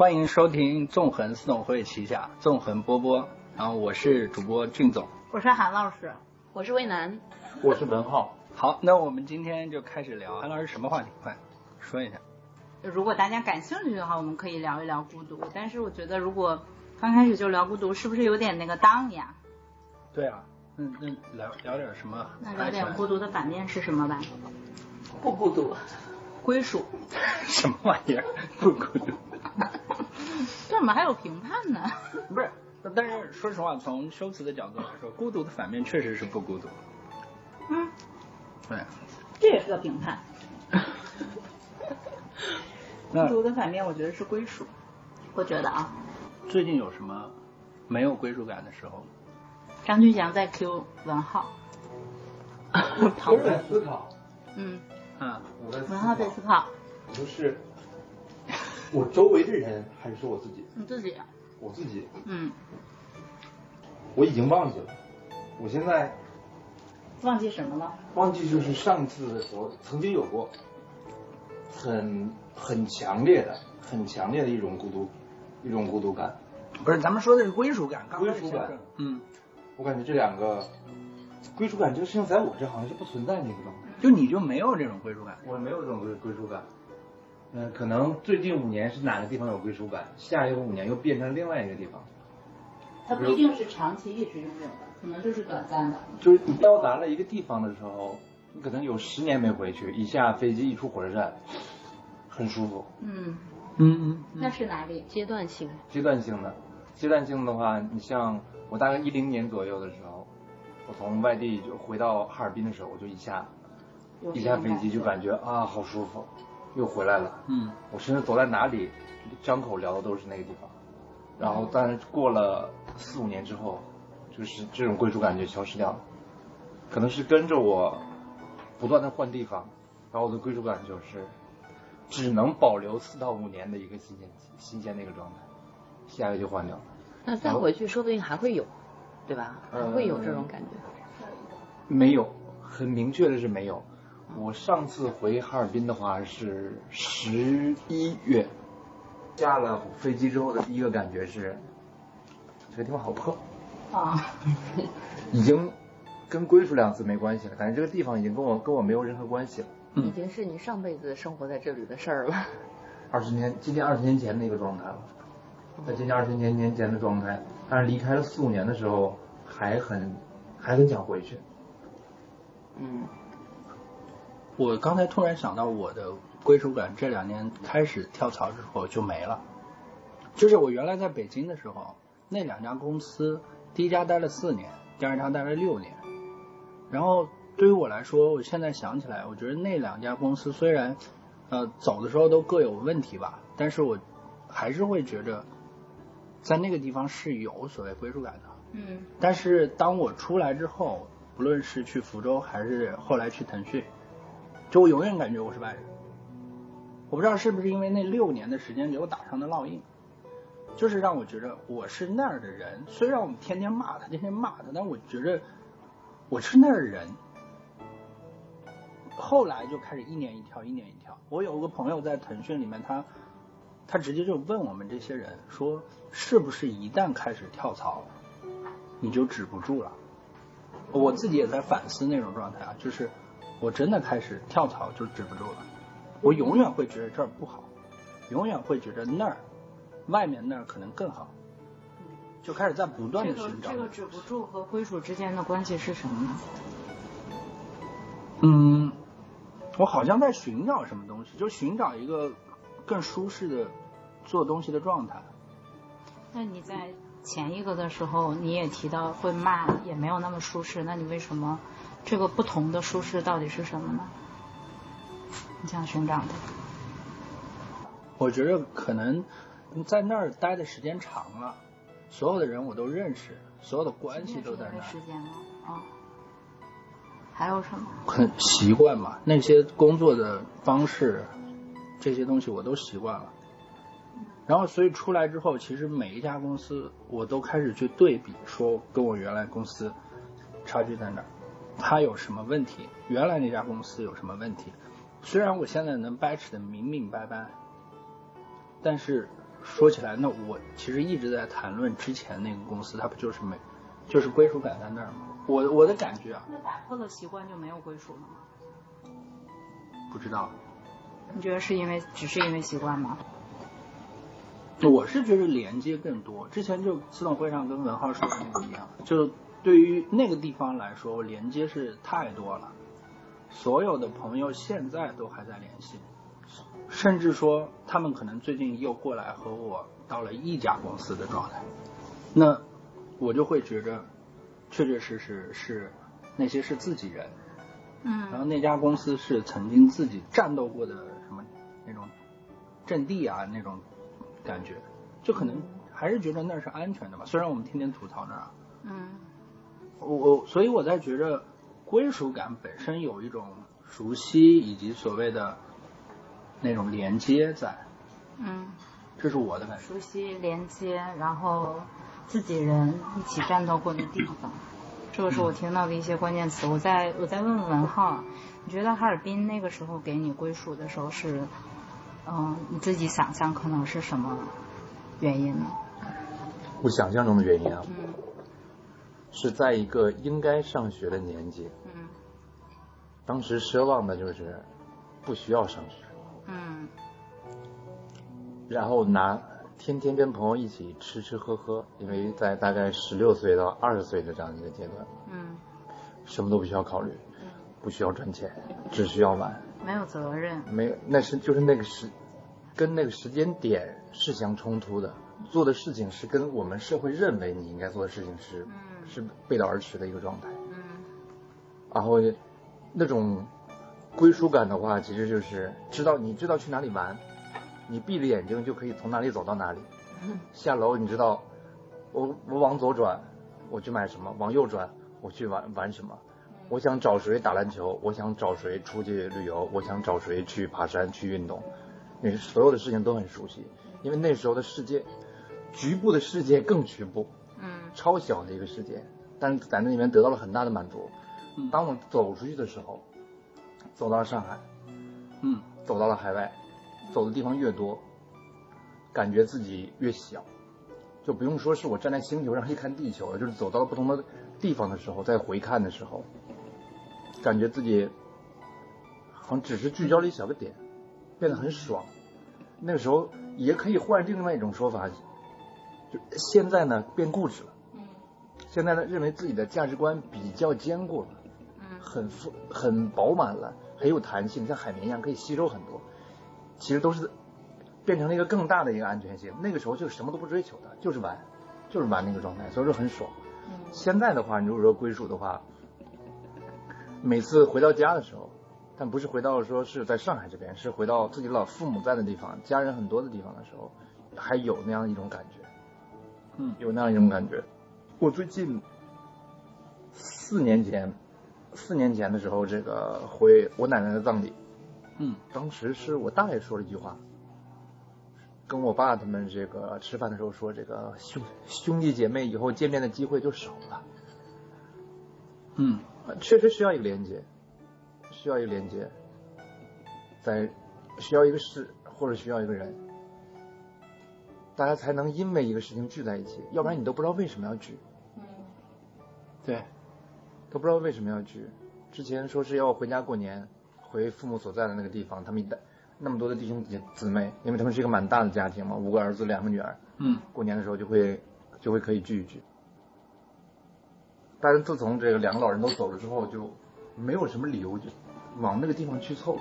欢迎收听纵横四总会旗下纵横波波，然后我是主播俊总，我是韩老师，我是魏楠，我是文浩。好，那我们今天就开始聊，韩老师什么话题？快说一下。如果大家感兴趣的话，我们可以聊一聊孤独。但是我觉得，如果刚开始就聊孤独，是不是有点那个当呀？对啊，那那聊聊点什么？那聊点孤独的反面是什么吧？不孤独，归属。什么玩意儿？不孤独？这怎么还有评判呢？不是，但是说实话，从修辞的角度来说，孤独的反面确实是不孤独。嗯，对，这也是个评判。孤独的反面，我觉得是归属。我觉得啊，最近有什么没有归属感的时候？张俊祥在 Q 文浩。我在思考，嗯，啊，我在思文浩在思考，不是我周围的人，还是说我自己？你自己。我自己，嗯，我已经忘记了。我现在忘记什么了？忘记就是上次的时候曾经有过很很强烈的、很强烈的一种孤独，一种孤独感。不是，咱们说的是归属感。归属感嗯，我感觉这两个归属感这个事情在我这好像是不存在的一个状态。就你就没有这种归属感。我没有这种归归属感。嗯，可能最近五年是哪个地方有归属感，下一个五年又变成另外一个地方。它不一定是长期一直拥有的，可能就是短暂的。就是你到达了一个地方的时候，你可能有十年没回去，一下飞机一出火车站，很舒服。嗯，嗯嗯那是哪里？阶段性。阶段性的，阶段性的话，你像我大概一零年左右的时候，我从外地就回到哈尔滨的时候，我就一下一下飞机就感觉啊好舒服，又回来了。嗯我甚至走在哪里，张口聊的都是那个地方。然后，但是过了四五年之后，就是这种归属感就消失掉了。可能是跟着我不断的换地方，然后我的归属感就是只能保留四到五年的一个新鲜期新鲜的一个状态，下一个就换掉了。那再回去说不定还会有，对吧？还呃会有这种感觉。没有，很明确的是没有。我上次回哈尔滨的话是十一月，下了飞机之后的第一个感觉是，这个地方好破，啊，已经跟归属两个字没关系了，感觉这个地方已经跟我跟我没有任何关系了。嗯已经是你上辈子生活在这里的事儿了。二十年，今年二十年前的一个状态了，在今年二十年年前的状态，但是离开了四五年的时候，还很还很想回去。嗯，我刚才突然想到，我的归属感这两年开始跳槽之后就没了。就是我原来在北京的时候，那两家公司，第一家待了四年，第二家待了六年。然后对于我来说，我现在想起来，我觉得那两家公司虽然呃走的时候都各有问题吧，但是我还是会觉得在那个地方是有所谓归属感的。嗯但是当我出来之后，不论是去福州还是后来去腾讯，就我永远感觉我是外人。我不知道是不是因为那六年的时间给我打上的烙印，就是让我觉得我是那儿的人。虽然我们天天骂他，天天骂他，但我觉得我是那儿的人。后来就开始一年一跳，一年一跳。我有个朋友在腾讯里面，他他直接就问我们这些人说，是不是一旦开始跳槽，你就止不住了？我自己也在反思那种状态啊，就是我真的开始跳槽就止不住了。我永远会觉得这儿不好，永远会觉得那儿外面那儿可能更好，就开始在不断的寻找。这个止不住和归属之间的关系是什么呢？嗯，我好像在寻找什么东西，就寻找一个更舒适的做东西的状态。那你在前一个的时候，你也提到会骂，也没有那么舒适，那你为什么这个不同的舒适到底是什么呢？你想寻找的？我觉得可能在那儿待的时间长了，所有的人我都认识，所有的关系都在那儿。时间吗？啊、还有什么？很习惯嘛，那些工作的方式，这些东西我都习惯了。然后，所以出来之后，其实每一家公司我都开始去对比，说跟我原来公司差距在哪儿，它有什么问题，原来那家公司有什么问题。虽然我现在能掰扯的明明白白，但是说起来，那我其实一直在谈论之前那个公司，它不就是没，就是归属感在那儿吗？我我的感觉啊，那打破了习惯就没有归属了吗？不知道。你觉得是因为只是因为习惯吗？我是觉得连接更多。之前就自动会上跟文浩说的那个一样，就对于那个地方来说，连接是太多了。所有的朋友现在都还在联系，甚至说他们可能最近又过来和我到了一家公司的状态。那我就会觉着，确确实实是那些是自己人，嗯然后那家公司是曾经自己战斗过的什么那种阵地啊那种感觉，就可能还是觉得那是安全的嘛。虽然我们天天吐槽那儿，嗯我我所以我在觉着归属感本身有一种熟悉以及所谓的那种连接在，嗯，这是我的感觉。熟悉连接，然后自己人一起战斗过的地方，这个是我听到的一些关键词。我再我再问问文浩，你觉得哈尔滨那个时候给你归属的时候是，嗯、你自己想象可能是什么原因呢？我想象中的原因啊，嗯是在一个应该上学的年纪，嗯。当时奢望的就是不需要上学，嗯。然后拿天天跟朋友一起吃吃喝喝，因为在大概十六岁到二十岁的这样一个阶段，嗯，什么都不需要考虑，不需要赚钱，只需要玩，没有责任。没有，那是就是那个时，跟那个时间点是相冲突的，做的事情是跟我们社会认为你应该做的事情是、嗯是背道而驰的一个状态。嗯然后那种归属感的话，其实就是知道你知道去哪里玩，你闭着眼睛就可以从哪里走到哪里。下楼你知道，我我往左转，我去买什么；往右转，我去玩玩什么。我想找谁打篮球，我想找谁出去旅游，我想找谁去爬山去运动，你所有的事情都很熟悉，因为那时候的世界，局部的世界更局部，嗯超小的一个世界，但是在那里面得到了很大的满足。嗯当我走出去的时候，走到了上海，嗯走到了海外，走的地方越多，感觉自己越小，就不用说是我站在星球上一看地球了，就是走到了不同的地方的时候，再回看的时候，感觉自己好像只是聚焦了一小个点，变得很爽。那个时候也可以换另外一种说法，就现在呢变固执了。嗯现在呢，认为自己的价值观比较坚固了，嗯很富很饱满了，很有弹性，像海绵一样可以吸收很多。其实都是变成了一个更大的一个安全性。那个时候就什么都不追求的，就是玩，就是玩那个状态，所以说很爽。嗯现在的话，你如果说归属的话，每次回到家的时候，但不是回到说是在上海这边，是回到自己老父母在的地方，家人很多的地方的时候，还有那样一种感觉。嗯有那样一种感觉。我最近四年前，四年前的时候，这个回我奶奶的葬礼，嗯当时是我大爷说了一句话，跟我爸他们这个吃饭的时候说，这个兄兄弟姐妹以后见面的机会就少了，嗯呃确实需要一个连接，需要一个连接，在需要一个事或者需要一个人，大家才能因为一个事情聚在一起，要不然你都不知道为什么要聚。嗯对，都不知道为什么要聚。之前说是要回家过年，回父母所在的那个地方，他们一带那么多的弟兄姐姊妹，因为他们是一个蛮大的家庭嘛，五个儿子两个女儿，嗯过年的时候就会就会可以聚一聚。但是自从这个两个老人都走了之后，就没有什么理由就往那个地方去凑。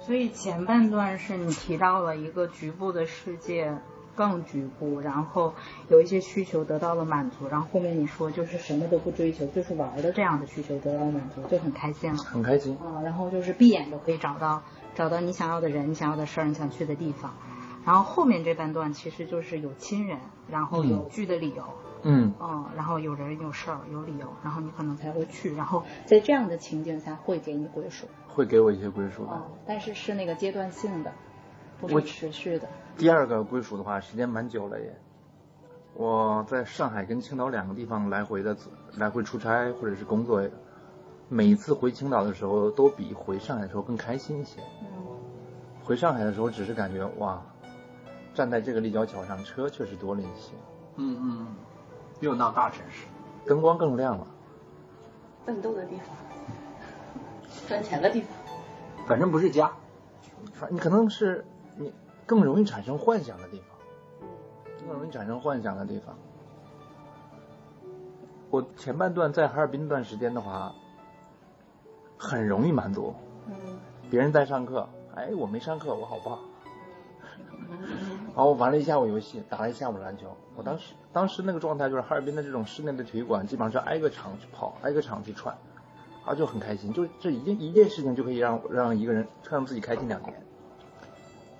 所以前半段是你提到了一个局部的世界更局部，然后有一些需求得到了满足，然后后面你说就是什么都不追求，就是玩的这样的需求得到了满足，就很开心了。很开心，啊，然后就是闭眼就可以找到找到你想要的人、你想要的事儿、你想去的地方。然后后面这半段其实就是有亲人，然后有聚的理由，嗯，嗯，然后有人有事儿有理由，然后你可能才会去，然后在这样的情景下会给你归属，会给我一些归属的。哦，但是是那个阶段性的，不我是持续的。第二个归属的话，时间蛮久了也。我在上海跟青岛两个地方来回的来回出差或者是工作，每一次回青岛的时候，都比回上海的时候更开心一些。嗯回上海的时候，只是感觉哇，站在这个立交桥上，车确实多了一些，嗯嗯，又闹大城市，灯光更亮了。奋斗的地方，赚钱的地方。反正不是家。反你可能是你更容易产生幻想的地方，更容易产生幻想的地方。我前半段在哈尔滨那段时间的话，很容易满足。嗯别人在上课，哎，我没上课，我好棒。然后我玩了一下午游戏，打了一下午篮球。我当时当时那个状态就是哈尔滨的这种室内的体育馆，基本上是挨个场去跑，挨个场去串，然后就很开心。就这一件一件事情就可以让让一个人让自己开心两年。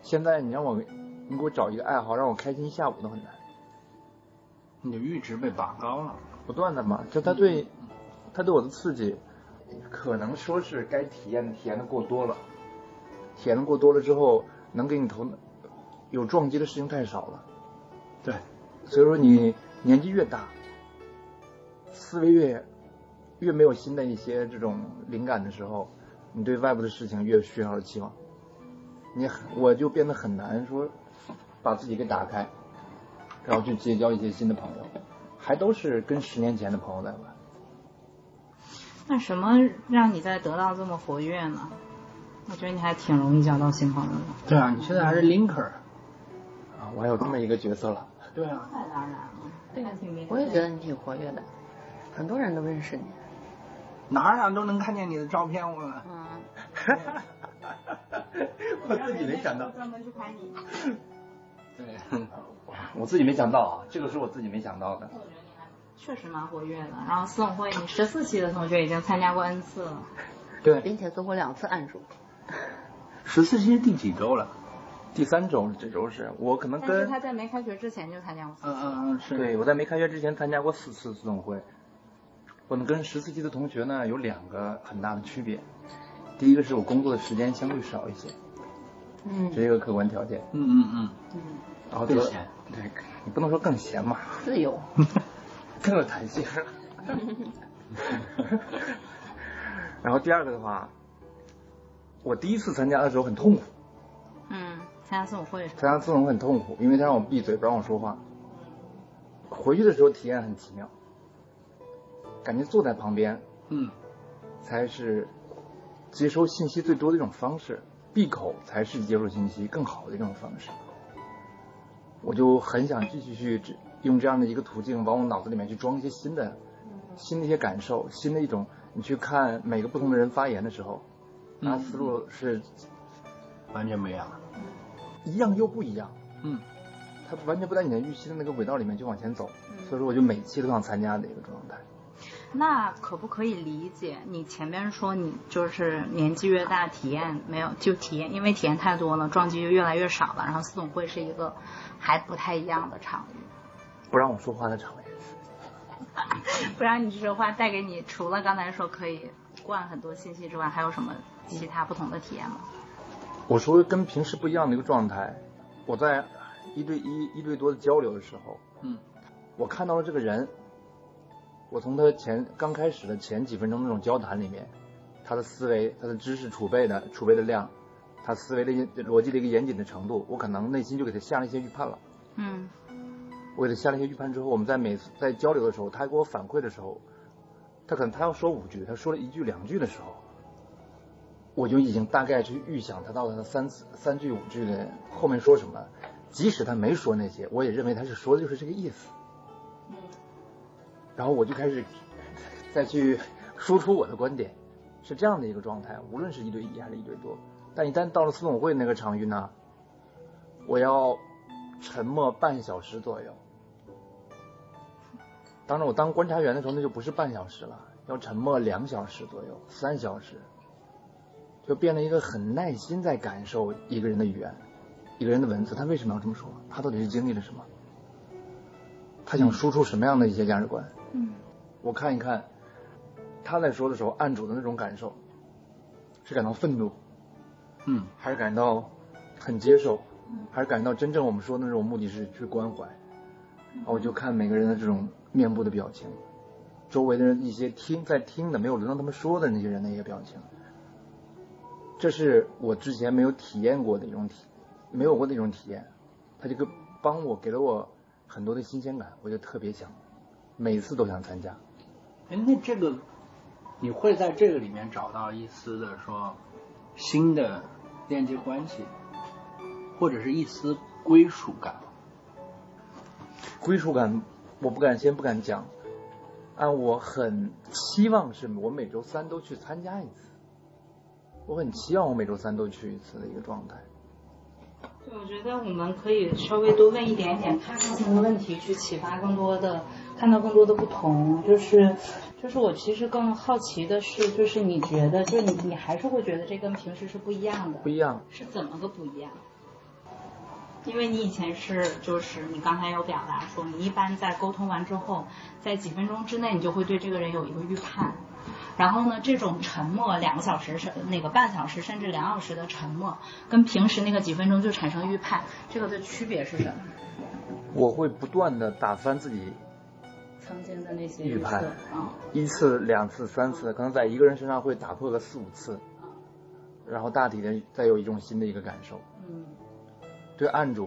现在你让我你给我找一个爱好让我开心一下午都很难，你的阈值被拔高了。不断的嘛，就他对他对我的刺激，可能说是该体验的体验的过多了，体验的过多了之后，能给你头有撞击的事情太少了。对，所以说你年纪越大，思维越越没有新的一些这种灵感的时候，你对外部的事情越需要期望。你我就变得很难说把自己给打开，然后去结交一些新的朋友，还都是跟十年前的朋友在玩。那什么让你在得到这么活跃呢？我觉得你还挺容易交到新朋友的。对啊，你现在还是 linker。啊，我还有这么一个角色了。对啊，那当然了，对啊挺明我也觉得你挺活跃的，很多人都认识你。哪儿哪儿都能看见你的照片，我。嗯，我自己没想到，专门去拍你。对，我自己没想到啊，这个是我自己没想到的。我觉得你还确实蛮活跃的。然后四总会，你十四期的同学已经参加过 N 次了。对，并且做过两次案主。十四期是第几周了？第三周这周是我可能但是跟他在没开学之前就参加过四次。嗯嗯嗯，是。对我在没开学之前参加过四次四总会，我们跟十四期的同学呢有两个很大的区别，第一个是我工作的时间相对少一些，嗯这是一个客观条件。嗯嗯嗯，嗯，然后得更闲，对你不能说更闲嘛，自由。更有弹性。然后第二个的话，我第一次参加的时候很痛苦，嗯，参加四总会。参加自总会很痛苦，因为他让我闭嘴，不让我说话。回去的时候体验很奇妙，感觉坐在旁边嗯，才是接收信息最多的一种方式，闭口才是接收信息更好的一种方式。我就很想继续去用这样的一个途径，往我脑子里面去装一些新的、新的一些感受，新的一种。你去看每个不同的人发言的时候，他思路是完全不一样。一样又不一样，嗯，他完全不在你的预期的那个轨道里面去往前走，所以说我就每期都想参加的一个状态。那可不可以理解你前面说你就是年纪越大体验没有就体验，因为体验太多了，撞击就越来越少了。然后四总会是一个还不太一样的场域，不让我说话的场域。不然你说话带给你除了刚才说可以灌很多信息之外，还有什么其他不同的体验吗？我说跟平时不一样的一个状态，我在一对一、一对多的交流的时候，嗯，我看到了这个人，我从他前刚开始的前几分钟那种交谈里面，他的思维、他的知识储备的储备的量，他思维的逻辑的一个严谨的程度，我可能内心就给他下了一些预判了。嗯我给他下了一些预判之后，我们在每次在交流的时候，他给我反馈的时候，他可能他要说五句，他说了一句两句的时候，我就已经大概去预想他到他三次三句五句的后面说什么，即使他没说那些，我也认为他是说的就是这个意思。然后我就开始再去输出我的观点，是这样的一个状态，无论是一对一还是一对多。但一旦到了四总会那个场域呢，我要沉默半小时左右。当然，我当观察员的时候，那就不是半小时了，要沉默两小时左右，三小时，就变了一个很耐心在感受一个人的语言，一个人的文字，他为什么要这么说？他到底是经历了什么？他想输出什么样的一些价值观？我看一看他在说的时候，案主的那种感受，是感到愤怒，嗯。还是感到很接受，还是感到真正我们说的那种目的是去关怀？然后我就看每个人的这种面部的表情，周围的人一些听在听的没有轮到他们说的那些人的一些表情，这是我之前没有体验过的一种体，没有过的一种体验，他这个帮我给了我很多的新鲜感，我就特别想，每次都想参加。哎，那这个你会在这个里面找到一丝的说新的链接关系，或者是一丝归属感吗？归属感，我不敢先不敢讲，按我很期望是我每周三都去参加一次，我很期望我每周三都去一次的一个状态。对，我觉得我们可以稍微多问一点点开放性的问题，去启发更多的，看到更多的不同。就是，就是我其实更好奇的是，就是你觉得，就是你你还是会觉得这跟平时是不一样的不，一样，是怎么个不一样？因为你以前是，就是你刚才有表达说，你一般在沟通完之后，在几分钟之内，你就会对这个人有一个预判。然后呢，这种沉默两个小时是那个半小时甚至两小时的沉默，跟平时那个几分钟就产生预判，这个的区别是什么？我会不断的打翻自己曾经的那些预判一次、两次、三次，可能在一个人身上会打破个四五次，然后大体的再有一种新的一个感受。嗯对案主，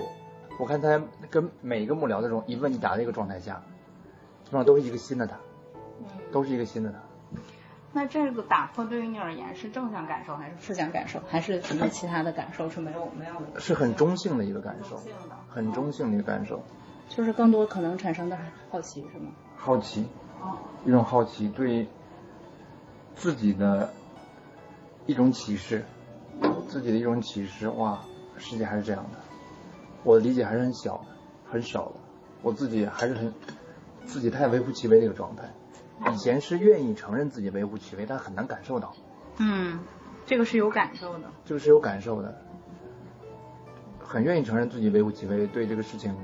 我看他跟每一个幕僚的这种一问一答的一个状态下，基本上都是一个新的他，嗯。都是一个新的他。那这个打破对于你而言是正向感受还是负向感受，还是什么其他的感受是没有没有的？是很中性的一个感受很中性的一个感受。就是更多可能产生的好奇是吗？好奇，哦，一种好奇，对自己的一种启示，自己的一种启示。哇，世界还是这样的，我的理解还是很小的，很少的，我自己还是很自己太微乎其微的一个状态。以前是愿意承认自己微乎其微，但很难感受到，嗯，这个是有感受的。这个是有感受的，很愿意承认自己微乎其微，对这个事情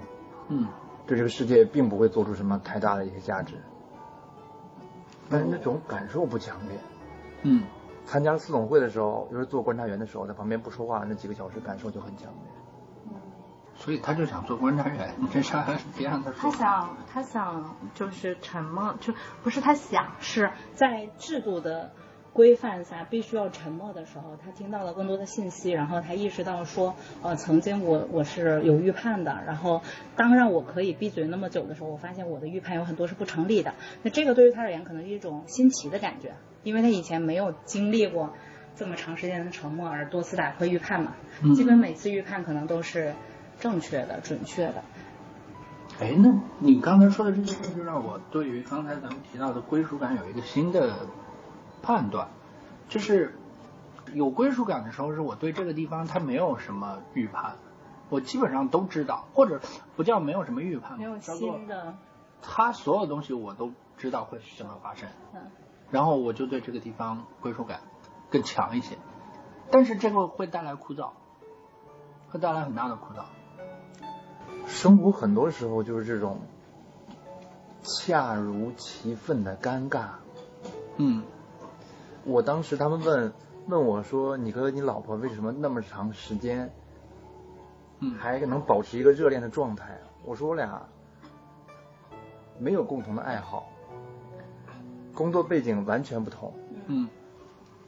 嗯，对这个世界并不会做出什么太大的一些价值，但是那种感受不强烈。嗯，参加四总会的时候，就是做观察员的时候，在旁边不说话，那几个小时感受就很强烈。所以他就想做观察员，这事儿别让他他。想，他想就是沉默，就不是他想，是在制度的规范下必须要沉默的时候，他听到了更多的信息，然后他意识到说，呃，曾经我我是有预判的，然后当让我可以闭嘴那么久的时候，我发现我的预判有很多是不成立的。那这个对于他而言可能是一种新奇的感觉，因为他以前没有经历过这么长时间的沉默而多次打破预判嘛，嗯基本每次预判可能都是正确的、准确的。哎，那你刚才说的这个事儿，就让我对于刚才咱们提到的归属感有一个新的判断，就是有归属感的时候，是我对这个地方它没有什么预判，我基本上都知道，或者不叫没有什么预判，没有叫做新的，它所有东西我都知道会怎么发生，嗯然后我就对这个地方归属感更强一些，但是这个会带来枯燥，会带来很大的枯燥。生活很多时候就是这种恰如其分的尴尬。嗯我当时他们问问我说：“你和你老婆为什么那么长时间嗯，还能保持一个热恋的状态？”我说：“我俩没有共同的爱好，工作背景完全不同，嗯。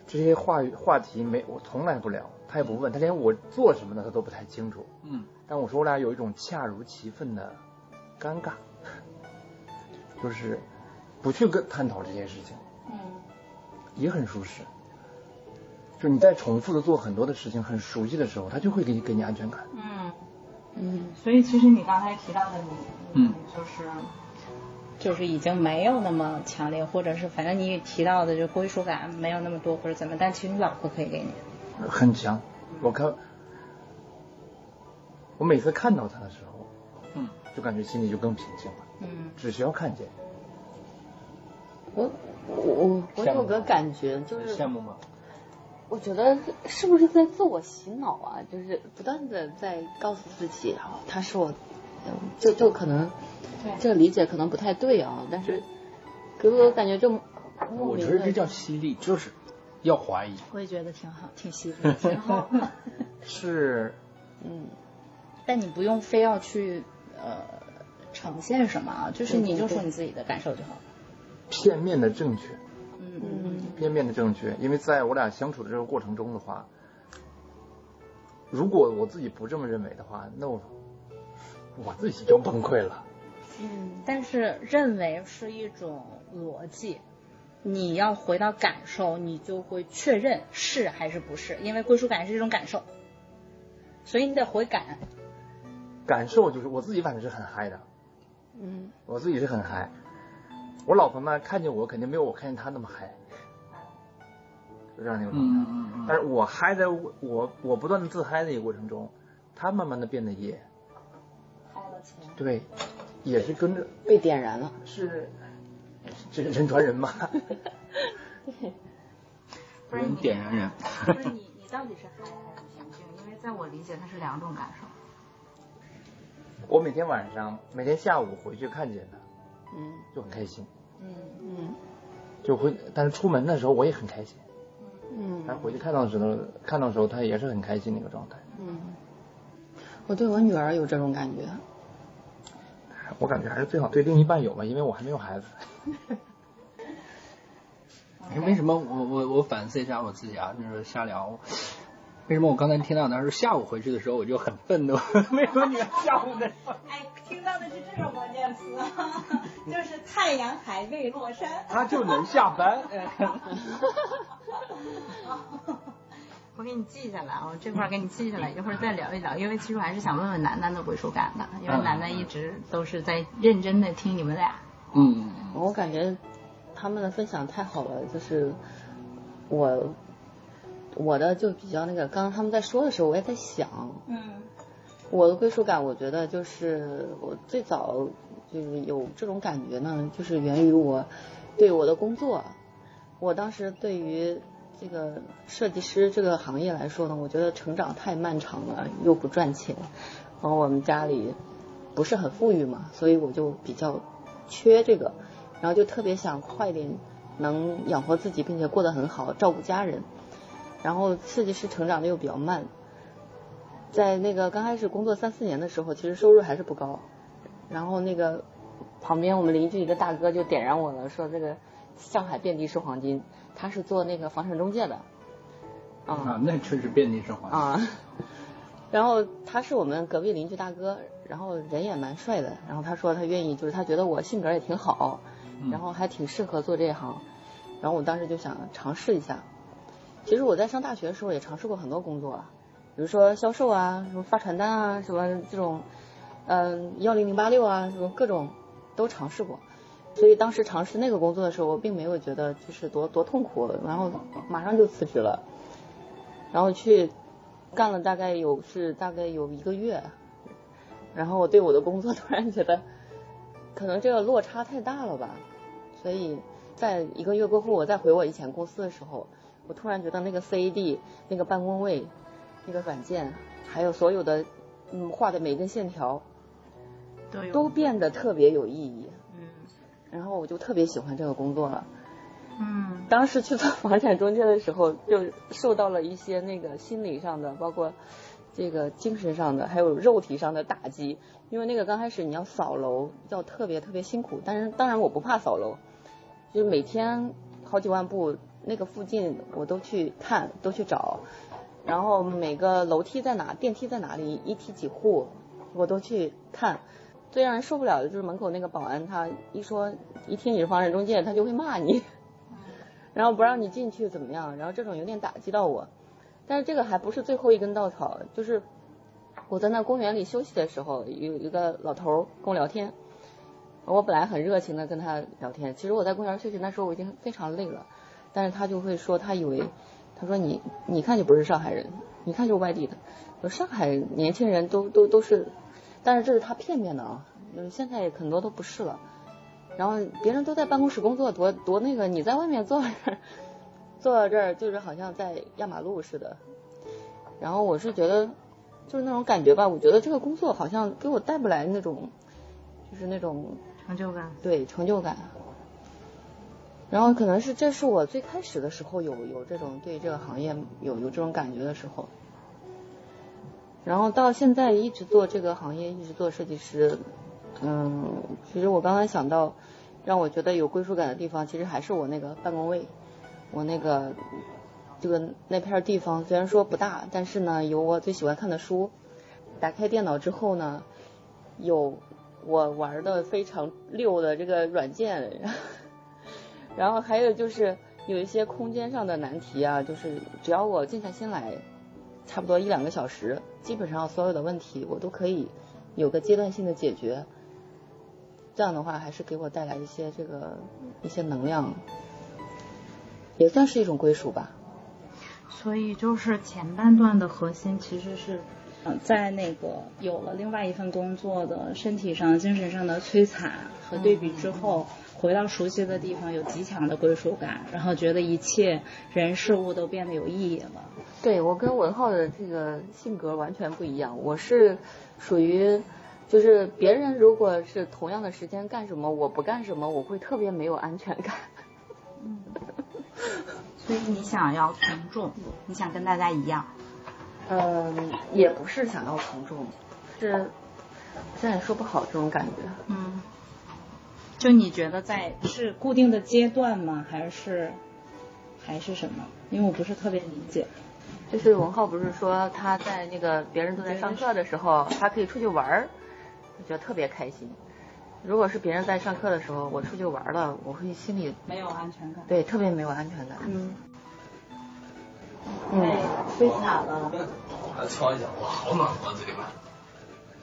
这些话话题没我从来不聊，他也不问，他连我做什么的他都不太清楚。嗯。但我说我俩有一种恰如其分的尴尬，就是不去跟探讨这些事情，嗯也很舒适。就你在重复的做很多的事情，很熟悉的时候，他就会给你给你安全感。嗯。嗯，所以其实你刚才提到的你，嗯，就是就是已经没有那么强烈，或者是反正你也提到的就归属感没有那么多或者怎么，但其实你老婆可以给你。很强。我看，我每次看到他的时候，嗯就感觉心里就更平静了。嗯只需要看见，我我我有个感觉，就是羡慕吗？我觉得是不是在自我洗脑啊？就是不断的在告诉自己，啊，他是我，嗯就就可能这个理解可能不太对啊，但是给我感觉就我觉得这叫犀利，就是要怀疑。我也觉得挺好，挺犀利，挺好。是 嗯，但你不用非要去呃呈现什么啊，就是你就说你自己的感受就好。片面的正确，嗯嗯片面的正确。因为在我俩相处的这个过程中的话，如果我自己不这么认为的话，那我我自己就崩溃了。嗯，但是认为是一种逻辑，你要回到感受，你就会确认是还是不是，因为归属感是一种感受，所以你得回感。感受就是我自己反正是很嗨的，嗯，我自己是很嗨。我老婆嘛，看见我肯定没有我看见她那么嗨，就这样一个状态。嗯嗯嗯但是我嗨的，我我不断的自嗨的一个过程中，她慢慢的变得也嗨了起来。对，也是跟着被点燃了。是，这是人传人嘛。不是你人点燃人。不是你，你到底是嗨还是平静？因为在我理解，它是两种感受。我每天晚上，每天下午回去看见她，嗯就很开心，嗯嗯就会，但是出门的时候我也很开心。嗯但是回去看到的时候，看到的时候他也是很开心的一个状态。嗯，我对我女儿有这种感觉。我感觉还是最好对另一半有吧，因为我还没有孩子。哎，为什么我我我反思一下我自己啊？就是瞎聊。为什么我刚才听到他说下午回去的时候我就很愤怒？为什么你们下午的？哎，听到的是这种关键词，就是太阳还未落山。他就能下班。我给你记下来，我这块儿给你记下来，一会儿再聊一聊。因为其实我还是想问问楠楠的归属感的，因为楠楠一直都是在认真的听你们俩。嗯，我感觉他们的分享太好了，就是我我的就比较那个，刚刚他们在说的时候，我也在想，嗯我的归属感，我觉得就是我最早就是有这种感觉呢，就是源于我对我的工作。我当时对于这个设计师这个行业来说呢，我觉得成长太漫长了，又不赚钱，然后我们家里不是很富裕嘛，所以我就比较缺这个，然后就特别想快点能养活自己，并且过得很好，照顾家人。然后设计师成长的又比较慢，在那个刚开始工作三四年的时候，其实收入还是不高。然后那个旁边我们邻居一个大哥就点燃我了，说这个上海遍地是黄金，他是做那个房产中介的。啊，那确实遍地是黄金。啊，然后他是我们隔壁邻居大哥，然后人也蛮帅的。然后他说他愿意，就是他觉得我性格也挺好，然后还挺适合做这一行。然后我当时就想尝试一下。其实我在上大学的时候也尝试过很多工作，比如说销售啊，什么发传单啊，什么这种，嗯，幺零零八六啊，什么各种都尝试过。所以当时尝试那个工作的时候，我并没有觉得就是多多痛苦，然后马上就辞职了。然后去干了大概有是大概有一个月，然后我对我的工作 突然觉得，可能这个落差太大了吧，所以在一个月过后，我再回我以前公司的时候，我突然觉得那个 CAD 那个办公位那个软件，还有所有的嗯画的每根线条都都变得特别有意义，嗯然后我就特别喜欢这个工作了。嗯当时去做房产中介的时候，就受到了一些那个心理上的，包括这个精神上的，还有肉体上的打击。因为那个刚开始你要扫楼，要特别特别辛苦。但是当然我不怕扫楼，就是每天好几万步，那个附近我都去看，都去找。然后每个楼梯在哪，电梯在哪里，一梯几户，我都去看。最让人受不了的就是门口那个保安，他一说一听你是房产中介，他就会骂你。然后不让你进去怎么样？然后这种有点打击到我，但是这个还不是最后一根稻草，就是我在那公园里休息的时候，有一个老头跟我聊天，我本来很热情的跟他聊天，其实我在公园休息那时候我已经非常累了，但是他就会说他以为，他说你你看就不是上海人，你看就是外地的，说上海年轻人都都都是，但是这是他片面的啊，就是现在很多都不是了。然后别人都在办公室工作，多多那个，你在外面坐坐到这儿就是好像在压马路似的。然后我是觉得，就是那种感觉吧，我觉得这个工作好像给我带不来那种，就是那种成就感。对成就感。然后可能是这是我最开始的时候有有这种对这个行业有有这种感觉的时候，然后到现在一直做这个行业，一直做设计师，嗯，其实我刚才想到，让我觉得有归属感的地方，其实还是我那个办公位，我那个这个那片地方虽然说不大，但是呢有我最喜欢看的书。打开电脑之后呢，有我玩的非常溜的这个软件，还有就是有一些空间上的难题啊，就是只要我静下心来，差不多一两个小时，基本上所有的问题我都可以有个阶段性的解决。这样的话，还是给我带来一些这个一些能量，也算是一种归属吧。所以就是前半段的核心其实是，呃，在那个有了另外一份工作的身体上、精神上的摧残和对比之后，回到熟悉的地方有极强的归属感，然后觉得一切人事物都变得有意义了。对我跟文浩的这个性格完全不一样，我是属于。就是别人如果是同样的时间干什么，我不干什么，我会特别没有安全感。嗯，所以你想要从众，你想跟大家一样。嗯，也不是想要从众，是现在也说不好这种感觉。嗯，就你觉得在是固定的阶段吗？还是还是什么？因为我不是特别理解。就是文浩不是说他在那个别人都在上课的时候，他可以出去玩儿。我觉得特别开心。如果是别人在上课的时候，我出去玩了，我会心里没有安全感。对，特别没有安全感。嗯。嗯。被卡了。敲一下，哇，好暖和这里边。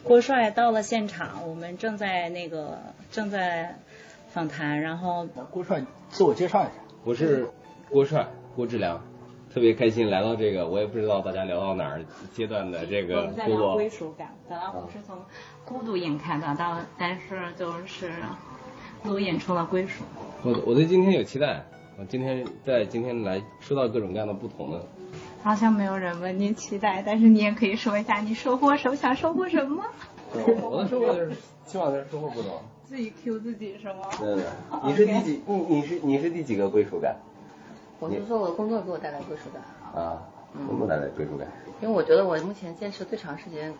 郭帅到了现场，我们正在那个正在访谈，然后郭帅自我介绍一下。我是郭帅，郭志良。特别开心来到这个，我也不知道大家聊到哪儿阶段的这个工作。归属感，本来我们是从孤独引开的，到但是就是都引出了归属。我我对今天有期待，我今天在今天来收到各种各样的不同的。好像没有人问你期待，但是你也可以说一下你收获什么，想收获什么。我的收获就是希望能收获不同。自己 Q 自己是吗？对对。你是第几？你你是你是第几个归属感？我是说我的工作给我带来归属感啊，工作带来归属感。因为我觉得我目前坚持最长时间、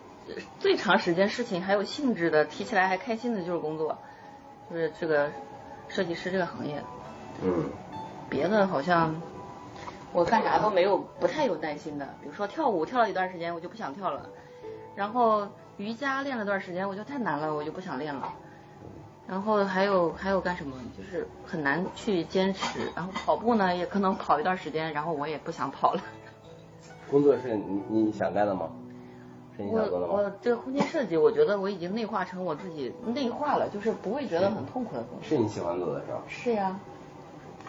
最长时间事情还有兴致的，提起来还开心的就是工作，就是这个设计师这个行业。嗯。别的好像我干啥都没有，不太有担心的。比如说跳舞跳了一段时间，我就不想跳了。然后瑜伽练了段时间，我觉得太难了，我就不想练了。然后还有还有干什么？就是很难去坚持。然后跑步呢，也可能跑一段时间，然后我也不想跑了。工作是你你想干的吗？是你想做的吗？我我这个空间设计，我觉得我已经内化成我自己内化了，就是不会觉得很痛苦的东西。是你喜欢做的是吧？是呀。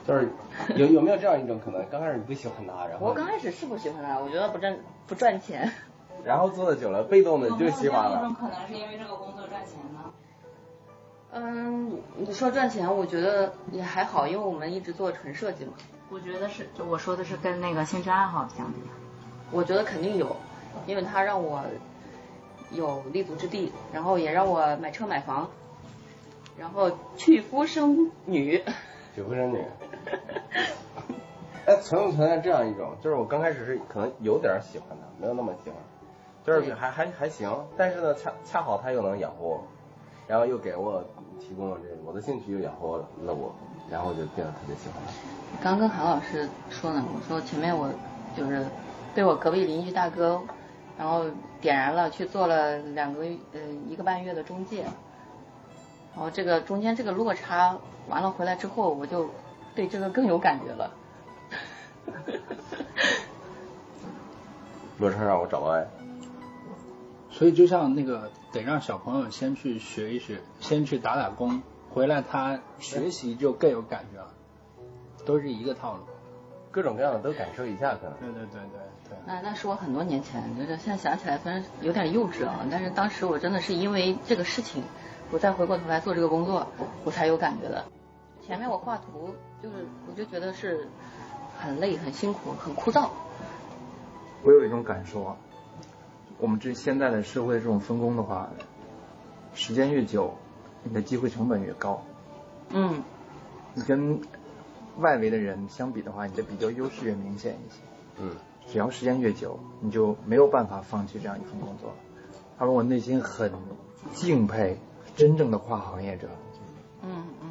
就是 有有没有这样一种可能？刚开始你不喜欢他，然后我刚开始是不喜欢他，我觉得不赚不赚钱。然后做的久了，被动的就喜欢了。有一种可能是因为这个工作赚钱呢。嗯，你说赚钱，我觉得也还好，因为我们一直做纯设计嘛。我觉得是，就我说的是跟那个兴趣爱好相比。我觉得肯定有，因为它让我有立足之地，然后也让我买车买房，然后娶夫生女。娶夫生女。哎，存不存在这样一种？就是我刚开始是可能有点喜欢他，没有那么喜欢，就是还还还行，但是呢，恰恰好他又能养活我。然后又给我提供了这个，我的兴趣又养活了我，然后就变得特别喜欢他。刚跟韩老师说呢，我说前面我就是被我隔壁邻居大哥，然后点燃了去做了两个呃一个半月的中介，然后这个中间这个落差完了回来之后，我就对这个更有感觉了。落差让我找到爱。所以就像那个得让小朋友先去学一学，先去打打工，回来他学习就更有感觉了，都是一个套路，各种各样的都感受一下可能。对对对对对。那那是我很多年前，就是现在想起来虽然有点幼稚啊，但是当时我真的是因为这个事情，我再回过头来做这个工作，我才有感觉的。前面我画图就是我就觉得是很累、很辛苦、很枯燥。我有一种感受啊。我们这现在的社会这种分工的话，时间越久，你的机会成本越高。嗯。你跟外围的人相比的话，你的比较优势越明显一些。嗯。只要时间越久，你就没有办法放弃这样一份工作。他说我内心很敬佩真正的跨行业者。嗯嗯。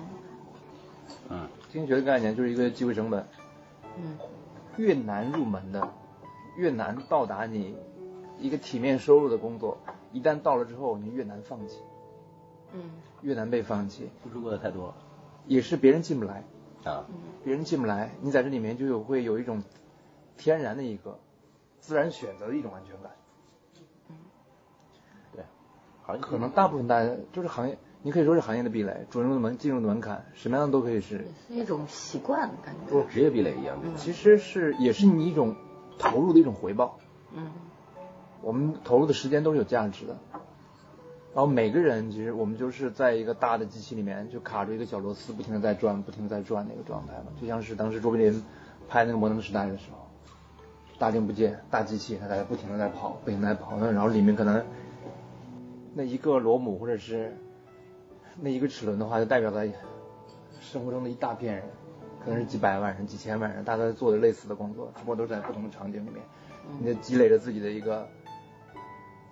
嗯。经济学的概念就是一个机会成本。嗯。越难入门的，越难到达你一个体面收入的工作，一旦到了之后，你越难放弃，嗯越难被放弃，付出过的太多了也是别人进不来，啊。别人进不来，你在这里面就有会有一种天然的一个自然选择的一种安全感。对，好像可能大部分大家就是行业，你可以说是行业的壁垒，准入的门进入的门槛，什么样的都可以是也。是一种习惯感觉。跟职业壁垒一样，对吧其实是也是你一种投入的一种回报。嗯我们投入的时间都是有价值的。然后每个人其实我们就是在一个大的机器里面，就卡住一个小螺丝，不停的在转，不停的在转那个状态嘛，就像是当时卓别林拍那个《摩登时代》的时候，大令不见，大机器它在不停的在跑，不停的在跑，那然后里面可能那一个螺母或者是那一个齿轮的话，就代表了生活中的一大片人，可能是几百万人、几千万人，大家做的类似的工作，只不过都是在不同的场景里面，你就积累着自己的一个，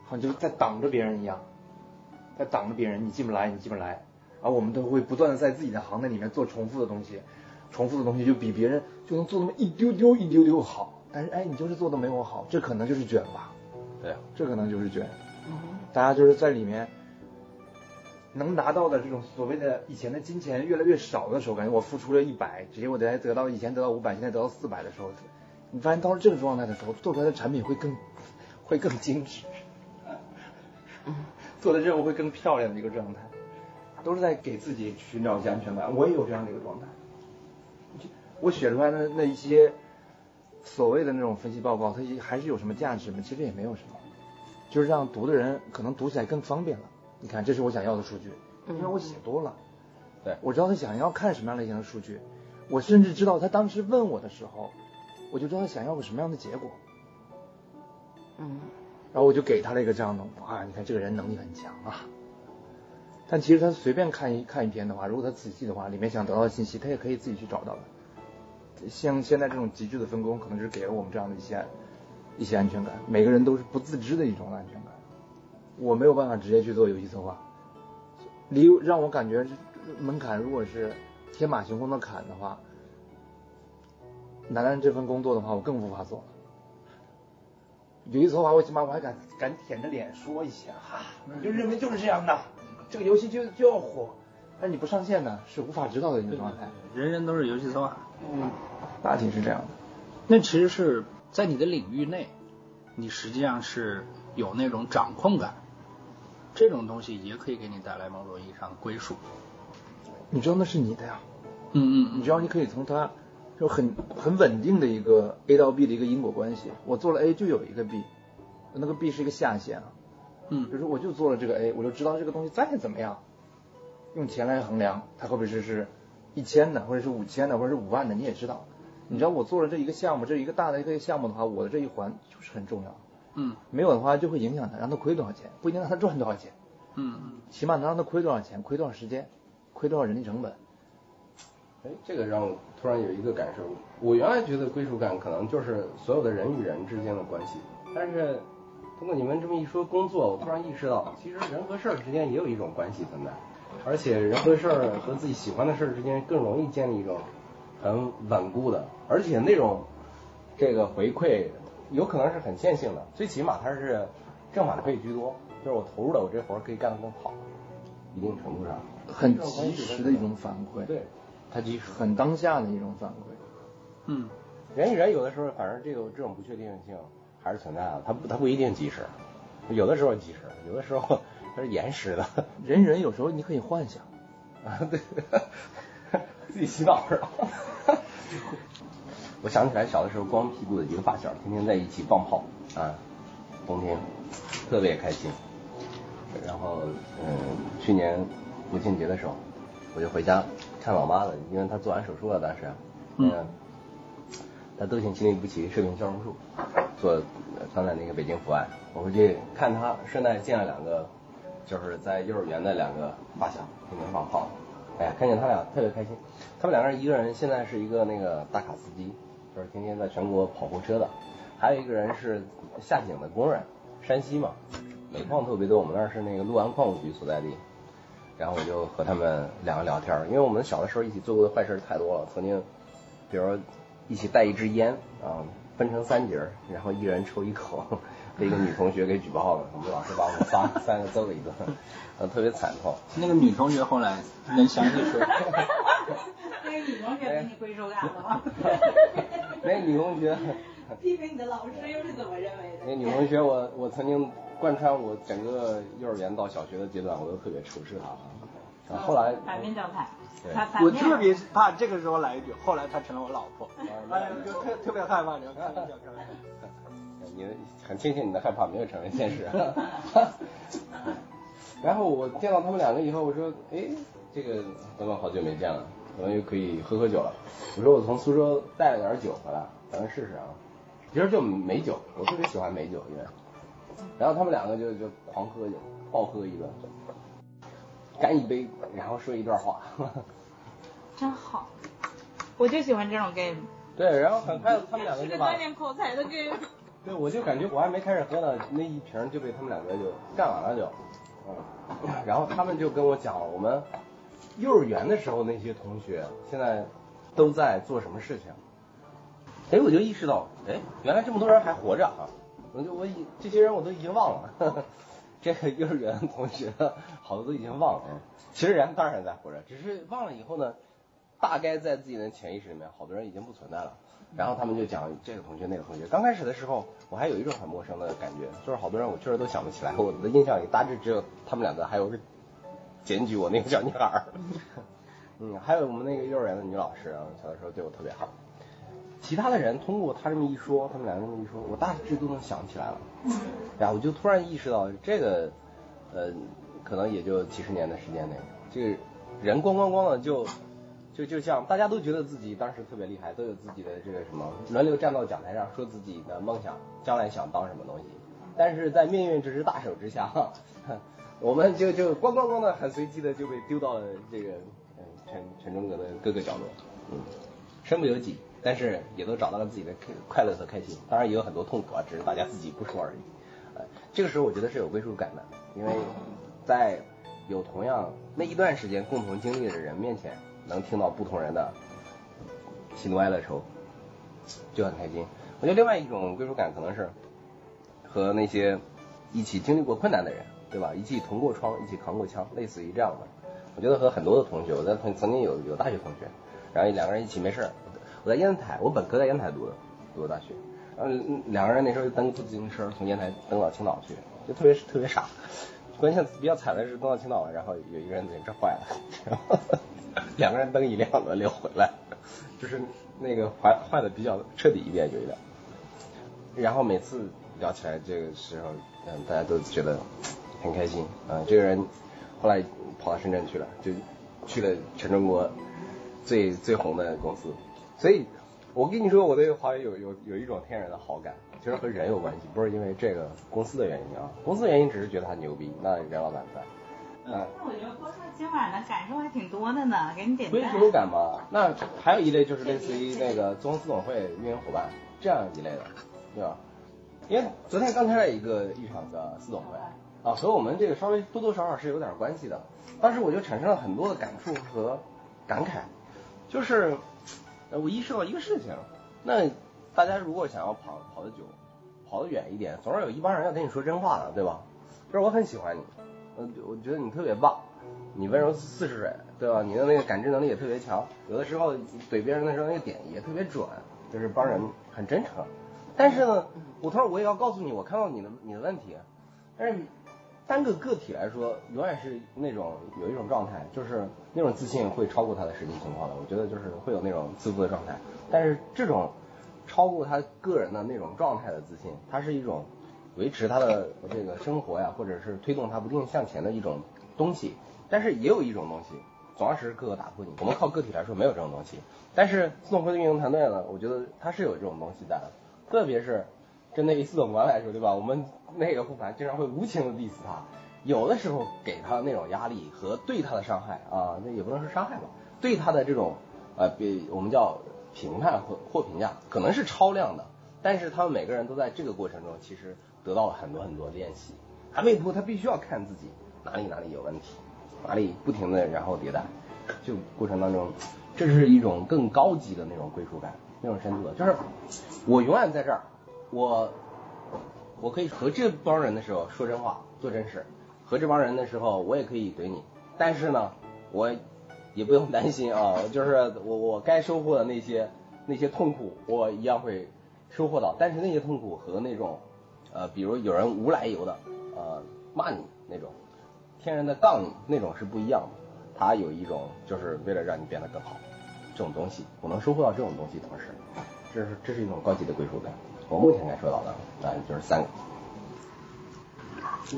好像就是在挡着别人一样，在挡着别人，你进不来，你进不来，而我们都会不断的在自己的行内里面做重复的东西，重复的东西就比别人就能做那么一丢丢一丢丢好，但是哎，你就是做的没我好，这可能就是卷吧，对啊，这可能就是卷。大家就是在里面能拿到的这种所谓的以前的金钱越来越少的时候，感觉我付出了一百，直接我得得到以前得到五百，现在得到四百的时候，你发现到了这个状态的时候，做出来的产品会更 会更精致，做的任务会更漂亮的一个状态，都是在给自己寻找一些安全感。我也有这样的一个状态，我写出来的那一些所谓的那种分析报告，它还是有什么价值吗？其实也没有什么。就是让读的人可能读起来更方便了。你看，这是我想要的数据，因为我写多了，对我知道他想要看什么样类型的数据，我甚至知道他当时问我的时候，我就知道他想要个什么样的结果，嗯然后我就给他了一个这样的，啊，你看这个人能力很强啊。但其实他随便看一看一篇的话，如果他仔细的话，里面想得到的信息，他也可以自己去找到的。像现在这种极致的分工，可能就是给了我们这样的一些一些安全感。每个人都是不自知的一种安全感。我没有办法直接去做游戏策划，离让我感觉门槛如果是天马行空的坎的话，楠楠这份工作的话，我更无法做了。游戏策划，我起码我还敢敢舔着脸说一下，哈，你就认为就是这样的，这个游戏就就要火，但你不上线呢，是无法知道的一个状态。人人都是游戏策划。嗯，大体是这样的。那其实是在你的领域内，你实际上是有那种掌控感，这种东西也可以给你带来某种意义上的归属。你知道那是你的呀，嗯嗯你知道你可以从它就很很稳定的一个 A 到 B 的一个因果关系。我做了 A 就有一个 B，那个 B 是一个下限啊。嗯比如说我就做了这个 A，我就知道这个东西再怎么样，用钱来衡量，它会不会是是一千的，或者是五千的，或者是五万的，你也知道。你知道我做了这一个项目，这一个大的一个项目的话，我的这一环就是很重要。嗯没有的话就会影响他，让他亏多少钱，不一定让他赚多少钱，嗯嗯起码能让他亏多少钱，亏多少时间，亏多少人力成本。哎，这个让我突然有一个感受，我原来觉得归属感可能就是所有的人与人之间的关系，但是通过你们这么一说工作，我突然意识到，其实人和事儿之间也有一种关系存在，而且人和事儿和自己喜欢的事儿之间更容易建立一种很稳固的，而且那种这个回馈有可能是很线性的，最起码它是正反馈居多，就是我投入了，我这活儿可以干得更好，一定程度上很及时的一种反馈，对。它及时很当下的一种反馈。嗯人与人有的时候，反正这个这种不确定性还是存在的，它不它不一定及时，有的时候及时，有的时候 它是延时的。人与人有时候你可以幻想，啊，对，自己洗澡是吧？我想起来小的时候光屁股的一个发小，天天在一起放炮啊，冬天特别开心。然后嗯，去年国庆节的时候，我就回家看老妈了，因为她做完手术了，当时，嗯她窦性心力不齐，射频消融术，做放在那个北京阜外，我回去看她，顺带见了两个，就是在幼儿园的两个发小，天天放炮，哎呀，看见他俩特别开心。他们两个人，一个人现在是一个那个大卡司机，就是天天在全国跑货车的，还有一个人是下井的工人，山西嘛，煤矿特别多，我们那儿是那个六安矿务局所在地。然后我就和他们两个聊天，因为我们小的时候一起做过的坏事太多了，曾经，比如一起带一支烟啊，分成三节，然后一人抽一口，被一个女同学给举报了，我们老师把我们仨 三个揍了一顿，呃，特别惨痛。那个女同学后来能想起说，那个女同学给你归属感了吗？那女同学，批评你的老师又是怎么认为的？那女同学我我曾经贯穿我整个幼儿园到小学的阶段，我都特别仇视她。啊，后来反面教材。我特别怕这个时候来一句，后来她成了我老婆，哎呀，就特特别害怕这个。开玩笑，开玩笑。你很庆幸你的害怕没有成为现实。然后我见到他们两个以后，我说，哎，这个咱们好久没见了，咱们又可以喝喝酒了。我说我从苏州带了点酒回来，咱们试试啊。其实就美酒，我特别喜欢美酒，因为。然后他们两个就就狂喝酒，暴喝一顿，干一杯，然后说一段话。真好，我就喜欢这种 game，对，然后很快他们两个是个锻炼口才的 game。对，我就感觉我还没开始喝呢，那一瓶就被他们两个就干完了就，嗯，然后他们就跟我讲我们幼儿园的时候那些同学现在都在做什么事情，哎，我就意识到，哎，原来这么多人还活着啊，我就我已这些人我都已经忘了，呵 呵这个幼儿园同学 好多都已经忘了，其实人当然在活着，只是忘了以后呢，大概在自己的潜意识里面，好多人已经不存在了。然后他们就讲这个同学那个同学。刚开始的时候，我还有一种很陌生的感觉，就是好多人我确实都想不起来。我的印象里大致只有他们两个，还有个检举我那个小女孩儿。嗯，还有我们那个幼儿园的女老师啊，小的时候对我特别好。其他的人通过他这么一说，他们两个这么一说，我大致都能想起来了。然后我就突然意识到，这个呃，可能也就几十年的时间内，这个人咣咣咣的就就就像大家都觉得自己当时特别厉害，都有自己的这个什么，轮流站到讲台上说自己的梦想，将来想当什么东西。但是在命运这只大手之下，哈 我们就就咣咣咣的很随机的就被丢到了这个嗯陈陈忠阁的各个角落，嗯，身不由己，但是也都找到了自己的快乐和开心，当然也有很多痛苦啊，只是大家自己不说而已。呃，这个时候我觉得是有归属感的，因为在有同样那一段时间共同经历的人面前，能听到不同人的喜怒哀乐愁，就很开心。我觉得另外一种归属感可能是和那些一起经历过困难的人，对吧？一起同过窗，一起扛过枪，类似于这样的。我觉得和很多的同学，我在曾曾经有有大学同学，然后两个人一起没事，我在烟台，我本科在烟台读的，读的大学，然后两个人那时候蹬自行车从烟台蹬到青岛去，就特别特别傻。关键比较惨的是蹬到青岛了，然后有一个人自行车坏了，然后 两个人蹬一辆轮流回来，就是那个坏坏的比较彻底一点，有一辆。然后每次聊起来这个时候，嗯，大家都觉得很开心。嗯，这个人后来跑到深圳去了，就去了全中国最最红的公司。所以，我跟你说，我对华为有有有一种天然的好感，其实和人有关系，不是因为这个公司的原因啊。公司原因只是觉得他牛逼，那任老板在。嗯，那我觉得播客今晚的感受还挺多的呢，给你点归赞。属感嘛。那还有一类就是类似于那个综合司总会运营伙伴这样一类的，对吧？因为昨天刚开了一个一场的四总会啊，和我们这个稍微多多少少是有点关系的。当时我就产生了很多的感触和感慨，就是呃我意识到一个事情，那大家如果想要跑跑得久，跑得远一点，总是有一帮人要跟你说真话的，对吧？就是我很喜欢你，呃，我觉得你特别棒，你温柔似水，对吧？你的那个感知能力也特别强，有的时候怼别人的时候那个点也特别准，就是帮人很真诚。但是呢，我同时我也要告诉你，我看到你的你的问题，但是单个个体来说，永远是那种有一种状态，就是那种自信会超过他的实际情况的。我觉得就是会有那种自负的状态，但是这种超过他个人的那种状态的自信，它是一种维持他的 这个生活呀，或者是推动他不断向前的一种东西。但是也有一种东西，总要是各个打破你。我们靠个体来说没有这种东西，但是自动会的运营团队呢，我觉得它是有这种东西在的。特别是针对于四总管来说，对吧？我们那个护盘经常会无情的 diss 他，有的时候给他那种压力和对他的伤害啊，那也不能说伤害吧，对他的这种呃，比我们叫评判或或评价，可能是超量的。但是他们每个人都在这个过程中，其实得到了很多很多练习。他为不他必须要看自己哪里哪里有问题，哪里不停的然后迭代，就过程当中，这是一种更高级的那种归属感。那种深度的，就是我永远在这儿，我我可以和这帮人的时候说真话做真事，和这帮人的时候我也可以怼你，但是呢，我也不用担心啊，就是我我该收获的那些那些痛苦，我一样会收获到，但是那些痛苦和那种呃，比如有人无来由的呃骂你那种，天然的杠你那种是不一样的，它有一种就是为了让你变得更好，这种东西我能收获到这种东西，同时，这是这是一种高级的归属感。我目前感受到的啊，就是三个。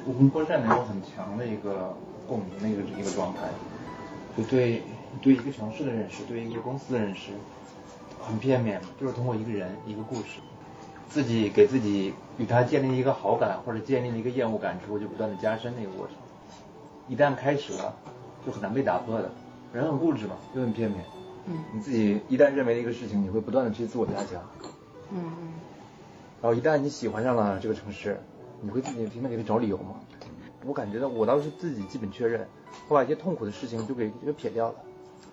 我跟郭善能有很强的一个共鸣的一个一个状态，就对对一个城市的认识，对一个公司的认识很片面，就是通过一个人一个故事，自己给自己与他建立一个好感或者建立了一个厌恶感之后，就不断的加深那个过程。一旦开始了，就很难被打破的。人很固执嘛，又很片面。嗯你自己一旦认为了一个事情，你会不断的去自我加强。嗯嗯然后一旦你喜欢上了这个城市，你会自己拼命给他找理由吗？我感觉到我倒是自己基本确认，我把一些痛苦的事情就给就给撇掉了，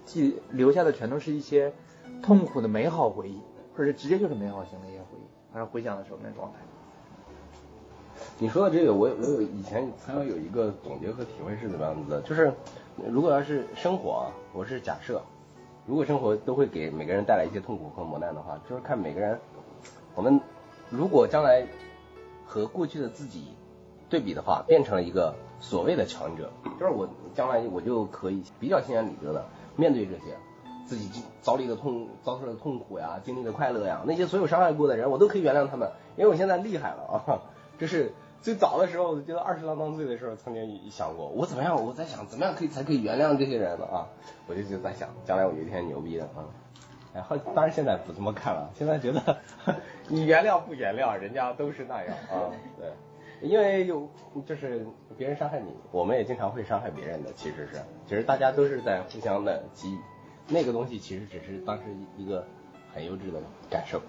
记留下的全都是一些痛苦的美好回忆，或者直接就是美好型的一些回忆，然后回想的时候那状态。你说的这个，我我有以前曾经有一个总结和体会是怎么样子的，就是如果要是生活啊，我是假设，如果生活都会给每个人带来一些痛苦和磨难的话，就是看每个人，我们如果将来和过去的自己对比的话，变成了一个所谓的强者，就是我将来我就可以比较心安理得的面对这些自己遭历的痛、遭受的痛苦呀、经历的快乐呀，那些所有伤害过的人，我都可以原谅他们，因为我现在厉害了啊！这是最早的时候，我觉得二十郎当岁的时候，曾经想过，我怎么样？我在想怎么样可以才可以原谅这些人呢啊？我就就在想，将来我有一天牛逼的啊！然，后当然现在不这么看了，现在觉得 你原谅不原谅，人家都是那样啊，对，因为有就是别人伤害你，我们也经常会伤害别人的，其实是，其实大家都是在互相的给予，那个东西其实只是当时一个很幼稚的感受。